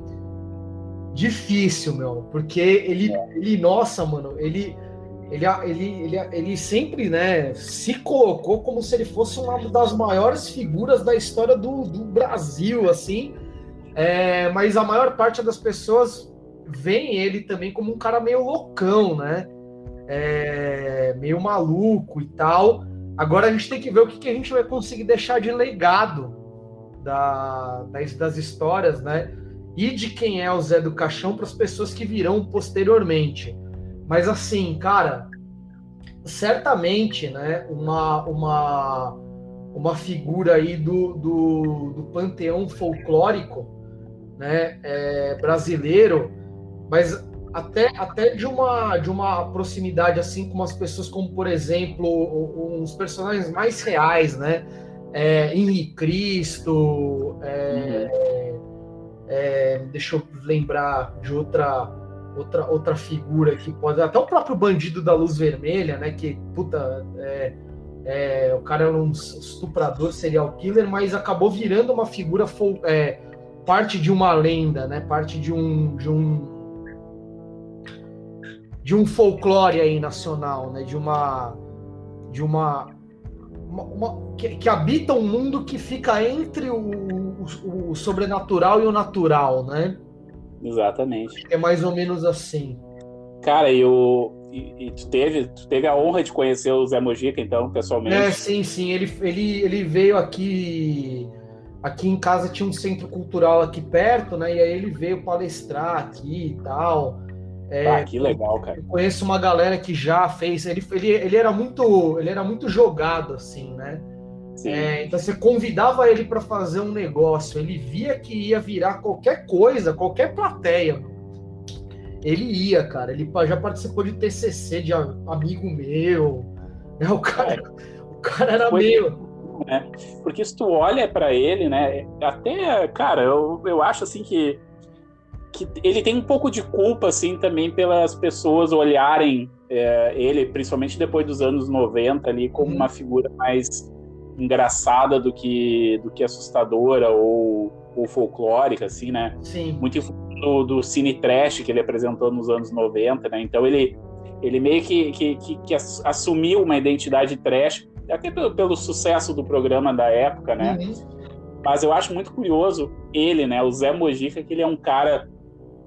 Difícil, meu, porque ele, ele nossa, mano, ele, ele, ele, ele, ele sempre, né, se colocou como se ele fosse uma das maiores figuras da história do, do Brasil, assim. É, mas a maior parte das pessoas veem ele também como um cara meio loucão, né? É, meio maluco e tal. Agora a gente tem que ver o que, que a gente vai conseguir deixar de legado da, das, das histórias, né? E de quem é o Zé do Caixão para as pessoas que virão posteriormente. Mas assim, cara, certamente, né? Uma, uma, uma figura aí do, do, do panteão folclórico, né? É, brasileiro mas até, até de, uma, de uma proximidade assim com as pessoas como, por exemplo, uns personagens mais reais, né? É, Henri Cristo, é, uhum. É, deixa eu lembrar de outra outra outra figura que pode até o próprio bandido da luz vermelha, né? Que puta é, é, o cara era um estuprador, serial killer, mas acabou virando uma figura é, parte de uma lenda, né? Parte de um de um de um folclore aí nacional, né? De uma de uma, uma, uma que, que, habita um mundo que fica entre o, o, o, sobrenatural e o natural, né? Exatamente. É mais ou menos assim. Cara, e, o, e, e tu, teve, tu teve a honra de conhecer o Zé Mojica, então, pessoalmente? É, sim, sim. Ele, ele, ele veio aqui. Aqui em casa tinha um centro cultural aqui perto, né? E aí ele veio palestrar aqui e tal. É, ah, que legal, cara. Eu conheço uma galera que já fez. Ele, ele, ele era muito ele era muito jogado assim, né? É, então você convidava ele para fazer um negócio, ele via que ia virar qualquer coisa, qualquer plateia. Ele ia, cara. Ele já participou de TCC de amigo meu. Né? O cara, é. o cara era Foi, meio. Né? Porque se tu olha para ele, né? Até, cara, eu, eu acho assim que que ele tem um pouco de culpa, assim, também pelas pessoas olharem é, ele, principalmente depois dos anos 90, ali, como uhum. uma figura mais engraçada do que, do que assustadora ou, ou folclórica, assim, né? Sim. Muito do, do cine trash que ele apresentou nos anos 90, né? Então ele, ele meio que, que, que, que assumiu uma identidade trash, até pelo, pelo sucesso do programa da época, né? Uhum. Mas eu acho muito curioso ele, né? O Zé Mojica, que ele é um cara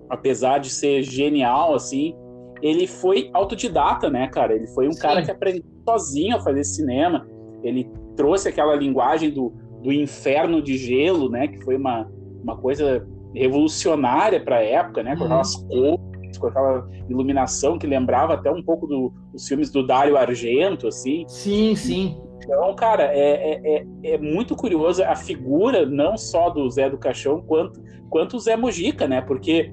apesar de ser genial, assim, ele foi autodidata, né, cara? Ele foi um Sim. cara que aprendeu sozinho a fazer cinema. Ele trouxe aquela linguagem do, do inferno de gelo, né? Que foi uma, uma coisa revolucionária para a época, né? Com aquelas uhum. cores, com aquela iluminação que lembrava até um pouco do, dos filmes do Dario Argento, assim. Sim, sim. Então, cara, é, é, é, é muito curioso a figura, não só do Zé do Caixão, quanto, quanto o Zé Mojica, né? Porque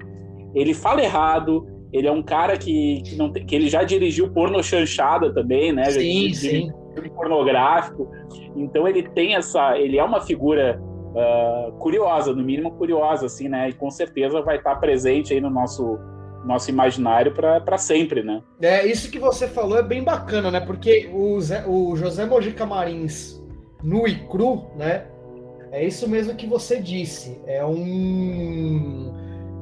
ele fala errado, ele é um cara que, que, não, que ele já dirigiu porno chanchada também, né? Sim, sim. Filme pornográfico. Então ele tem essa. Ele é uma figura uh, curiosa, no mínimo curiosa, assim, né? E com certeza vai estar presente aí no nosso nosso imaginário para sempre, né? É, isso que você falou é bem bacana, né? Porque o, Zé, o José Mojica Marins, nu e cru, né? É isso mesmo que você disse. É um.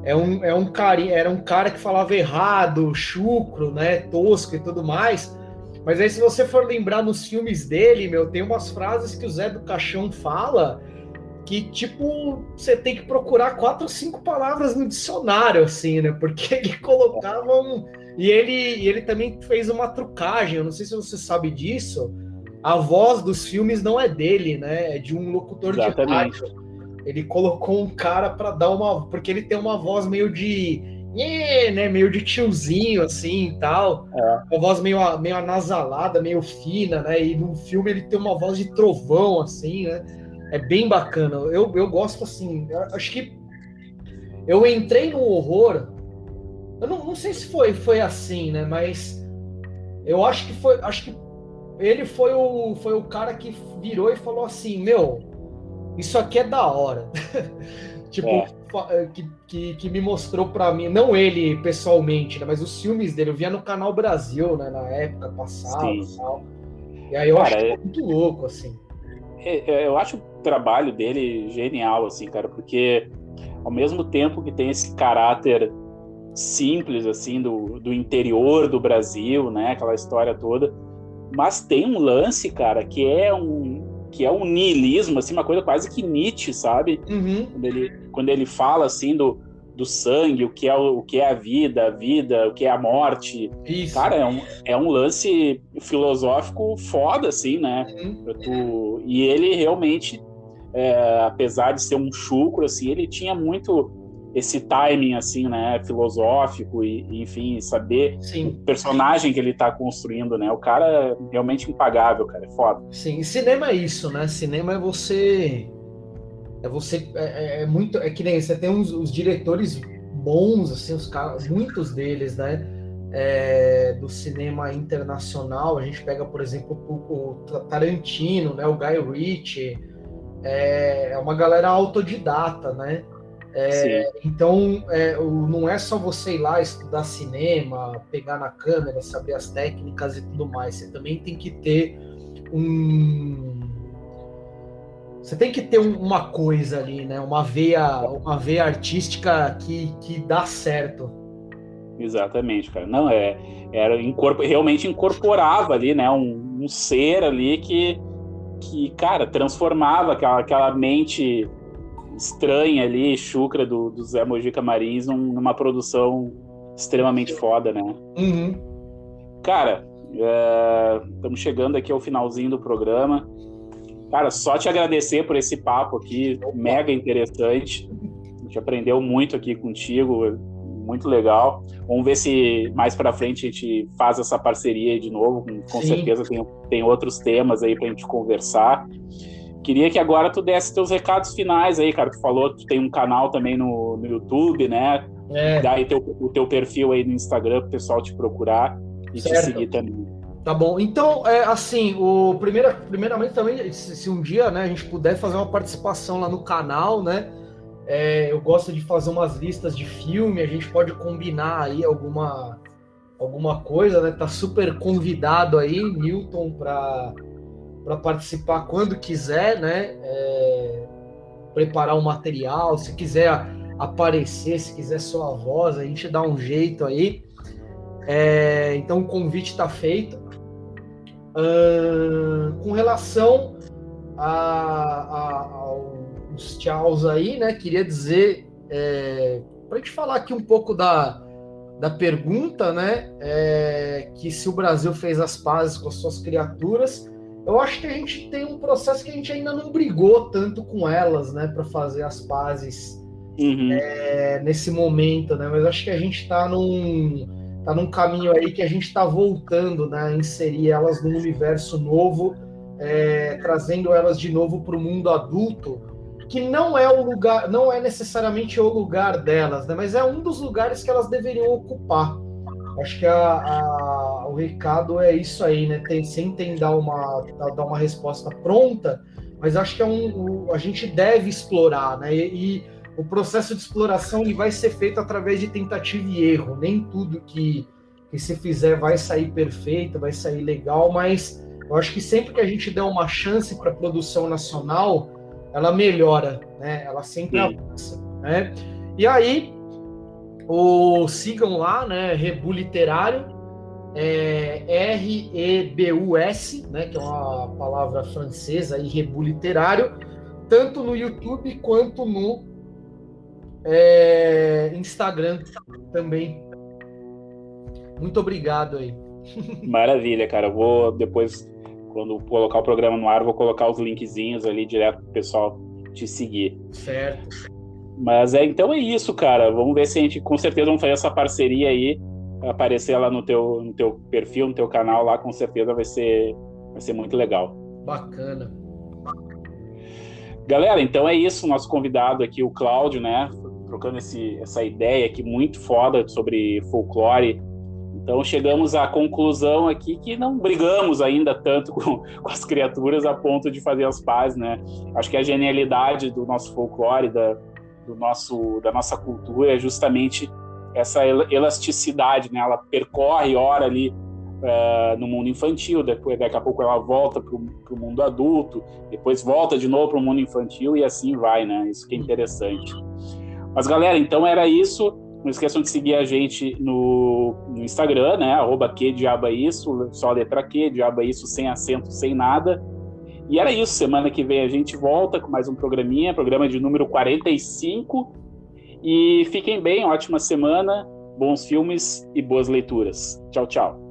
É um, é um cara, era um cara que falava errado, chucro, né? Tosco e tudo mais. Mas aí, se você for lembrar nos filmes dele, meu, tem umas frases que o Zé do Caixão fala que, tipo, você tem que procurar quatro ou cinco palavras no dicionário, assim, né? Porque ele colocava um. E ele, ele também fez uma trucagem, eu não sei se você sabe disso. A voz dos filmes não é dele, né? É de um locutor Exatamente. de rádio. Ele colocou um cara para dar uma. Porque ele tem uma voz meio de. né? Meio de tiozinho, assim e tal. É. Uma voz meio, meio anasalada, meio fina, né? E no filme ele tem uma voz de trovão, assim, né? É bem bacana. Eu, eu gosto assim. Eu acho que eu entrei no horror. Eu não, não sei se foi, foi assim, né? Mas eu acho que foi. Acho que ele foi o, foi o cara que virou e falou assim: Meu, isso aqui é da hora. tipo, é. Eh, que, que, que, me mostrou para mim, não ele pessoalmente, né? Mas os filmes dele. Eu via no Canal Brasil, né? Na época passada Sim. e tal. E aí eu cara, acho é... muito louco, assim. É, é, eu acho o trabalho dele genial, assim, cara, porque ao mesmo tempo que tem esse caráter simples, assim, do, do interior do Brasil, né, aquela história toda, mas tem um lance, cara, que é um que é um niilismo, assim, uma coisa quase que Nietzsche, sabe? Uhum. Quando, ele, quando ele fala, assim, do, do sangue, o que é o, que é a vida, a vida, o que é a morte. Isso. Cara, é um, é um lance filosófico foda, assim, né? Uhum. Tu, e ele realmente, é, apesar de ser um chucro, assim, ele tinha muito esse timing, assim, né, filosófico e, enfim, saber Sim. o personagem que ele está construindo, né? O cara é realmente impagável, cara, é foda. Sim, cinema é isso, né? Cinema é você é você é, é, é, muito é que nem você tem uns os diretores bons assim os caras muitos deles né é, do cinema internacional a gente pega por exemplo o, o Tarantino né o Guy Ritchie é, é uma galera autodidata né é, então é, não é só você ir lá estudar cinema pegar na câmera saber as técnicas e tudo mais você também tem que ter um você tem que ter uma coisa ali, né? Uma veia, uma veia artística que, que dá certo. Exatamente, cara. Não, é, era incorpor, realmente incorporava ali, né? Um, um, ser ali que, que, cara, transformava aquela, aquela mente estranha ali, chucra do, do Zé Mojica Marins numa produção extremamente foda, né? Uhum. Cara, estamos é, chegando aqui ao finalzinho do programa. Cara, só te agradecer por esse papo aqui, mega interessante. A gente aprendeu muito aqui contigo, muito legal. Vamos ver se mais para frente a gente faz essa parceria de novo. Com Sim. certeza tem, tem outros temas aí para a gente conversar. Queria que agora tu desse teus recados finais aí, cara. Tu falou que tu tem um canal também no, no YouTube, né? É. Dá aí teu, o teu perfil aí no Instagram para o pessoal te procurar e certo. te seguir também. Tá bom. Então, é assim, o primeira, primeiramente também, se, se, um dia né, a gente puder fazer uma participação lá no canal, né? É, eu gosto de fazer umas listas de filme, a gente pode combinar aí alguma, alguma coisa, né? Tá super convidado aí, Newton, para participar quando quiser, né? É, preparar o material, se quiser aparecer, se quiser sua voz, a gente dá um jeito aí. É, então o convite está feito. Uh, com relação a, a, aos tchauz aí, né? Queria dizer é, para a gente falar aqui um pouco da, da pergunta, né? É, que se o Brasil fez as pazes com as suas criaturas, eu acho que a gente tem um processo que a gente ainda não brigou tanto com elas, né? Para fazer as pazes uhum. é, nesse momento, né? Mas acho que a gente está num, tá num caminho aí que a gente está voltando, né? A inserir elas num universo novo, é, trazendo elas de novo para o mundo adulto que não é o lugar, não é necessariamente o lugar delas, né? Mas é um dos lugares que elas deveriam ocupar. Acho que a, a, o recado é isso aí, né? Tem, sem tentar uma, dar uma resposta pronta, mas acho que é um, a gente deve explorar, né? E, e o processo de exploração ele vai ser feito através de tentativa e erro. Nem tudo que, que se fizer vai sair perfeito, vai sair legal, mas eu acho que sempre que a gente der uma chance para a produção nacional, ela melhora, né? Ela sempre avança, né? E aí, o, sigam lá, né? Rebu Literário, é, R-E-B-U-S, né? Que é uma palavra francesa, aí, Rebu Literário, tanto no YouTube quanto no é, Instagram também. Muito obrigado aí. Maravilha, cara. vou depois quando colocar o programa no ar, vou colocar os linkzinhos ali direto pro pessoal te seguir. Certo. Mas é, então é isso, cara. Vamos ver se a gente, com certeza, vamos fazer essa parceria aí, aparecer lá no teu, no teu perfil, no teu canal lá, com certeza vai ser, vai ser muito legal. Bacana. Galera, então é isso. Nosso convidado aqui, o Cláudio, né? Trocando esse, essa ideia aqui muito foda sobre folclore então chegamos à conclusão aqui que não brigamos ainda tanto com, com, as criaturas a ponto de fazer as pazes, né? Acho que a genialidade do nosso folclore, da, do nosso, da nossa cultura é justamente essa elasticidade, né? Ela percorre hora ali uh, no mundo infantil, depois daqui a pouco ela volta para o mundo adulto, depois volta de novo para o mundo infantil e assim vai, né? Isso que é interessante. Mas galera, então era isso. Não esqueçam de seguir a gente no, no Instagram, né? Arroba que diaba isso, só letra que, diaba isso sem acento, sem nada. E era isso, semana que vem a gente volta com mais um programinha, programa de número 45. E fiquem bem, ótima semana, bons filmes e boas leituras. Tchau, tchau.